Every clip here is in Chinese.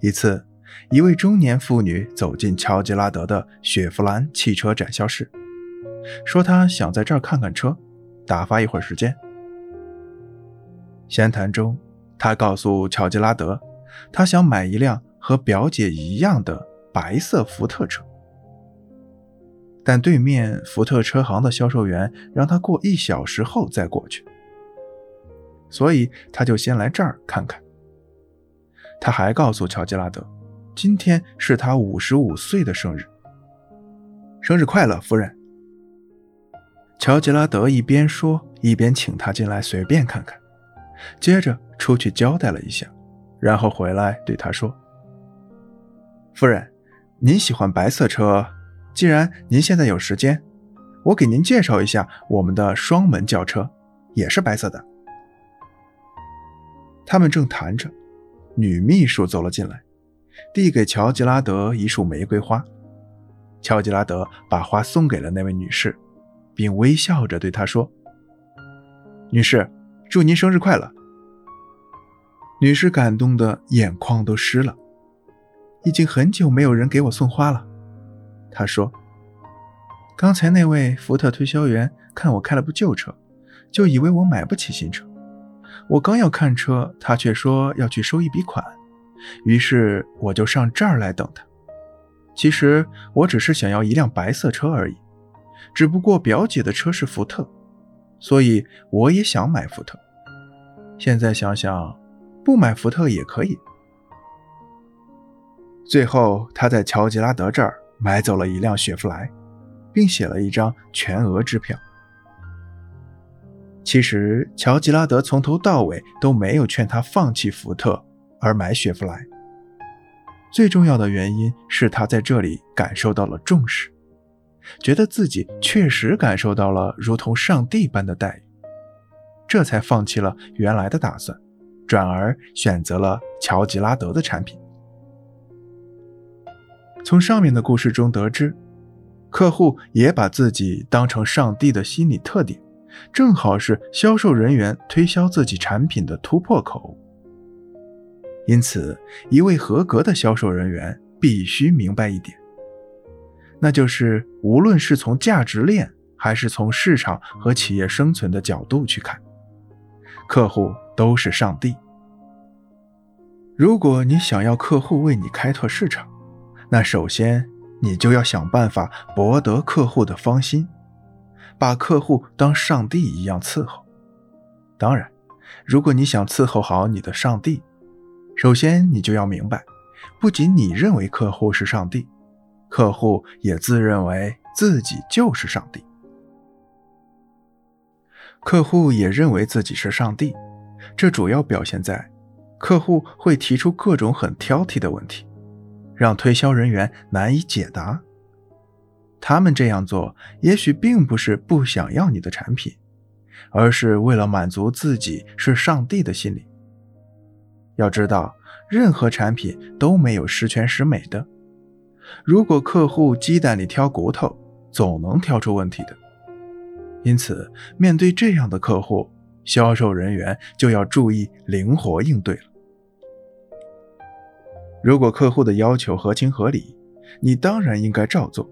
一次，一位中年妇女走进乔吉拉德的雪佛兰汽车展销室，说她想在这儿看看车，打发一会儿时间。闲谈中，她告诉乔吉拉德，她想买一辆和表姐一样的白色福特车。但对面福特车行的销售员让他过一小时后再过去，所以他就先来这儿看看。他还告诉乔吉拉德，今天是他五十五岁的生日。生日快乐，夫人！乔吉拉德一边说，一边请他进来随便看看，接着出去交代了一下，然后回来对他说：“夫人，您喜欢白色车。”既然您现在有时间，我给您介绍一下我们的双门轿车，也是白色的。他们正谈着，女秘书走了进来，递给乔吉拉德一束玫瑰花。乔吉拉德把花送给了那位女士，并微笑着对她说：“女士，祝您生日快乐。”女士感动的眼眶都湿了，已经很久没有人给我送花了。他说：“刚才那位福特推销员看我开了部旧车，就以为我买不起新车。我刚要看车，他却说要去收一笔款，于是我就上这儿来等他。其实我只是想要一辆白色车而已，只不过表姐的车是福特，所以我也想买福特。现在想想，不买福特也可以。最后，他在乔吉拉德这儿。”买走了一辆雪佛兰，并写了一张全额支票。其实，乔吉拉德从头到尾都没有劝他放弃福特而买雪佛兰。最重要的原因是他在这里感受到了重视，觉得自己确实感受到了如同上帝般的待遇，这才放弃了原来的打算，转而选择了乔吉拉德的产品。从上面的故事中得知，客户也把自己当成上帝的心理特点，正好是销售人员推销自己产品的突破口。因此，一位合格的销售人员必须明白一点，那就是无论是从价值链还是从市场和企业生存的角度去看，客户都是上帝。如果你想要客户为你开拓市场，那首先，你就要想办法博得客户的芳心，把客户当上帝一样伺候。当然，如果你想伺候好你的上帝，首先你就要明白，不仅你认为客户是上帝，客户也自认为自己就是上帝。客户也认为自己是上帝，这主要表现在，客户会提出各种很挑剔的问题。让推销人员难以解答。他们这样做，也许并不是不想要你的产品，而是为了满足自己是上帝的心理。要知道，任何产品都没有十全十美的。如果客户鸡蛋里挑骨头，总能挑出问题的。因此，面对这样的客户，销售人员就要注意灵活应对了。如果客户的要求合情合理，你当然应该照做；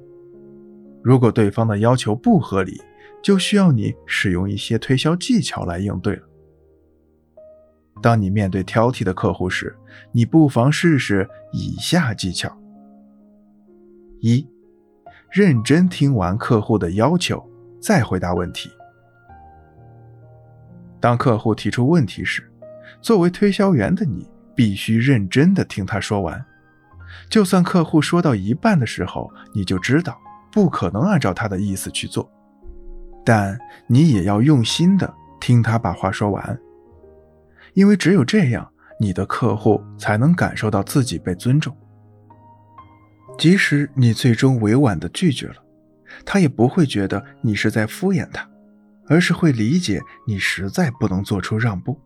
如果对方的要求不合理，就需要你使用一些推销技巧来应对了。当你面对挑剔的客户时，你不妨试试以下技巧：一、认真听完客户的要求，再回答问题。当客户提出问题时，作为推销员的你。必须认真的听他说完，就算客户说到一半的时候，你就知道不可能按照他的意思去做，但你也要用心的听他把话说完，因为只有这样，你的客户才能感受到自己被尊重。即使你最终委婉的拒绝了，他也不会觉得你是在敷衍他，而是会理解你实在不能做出让步。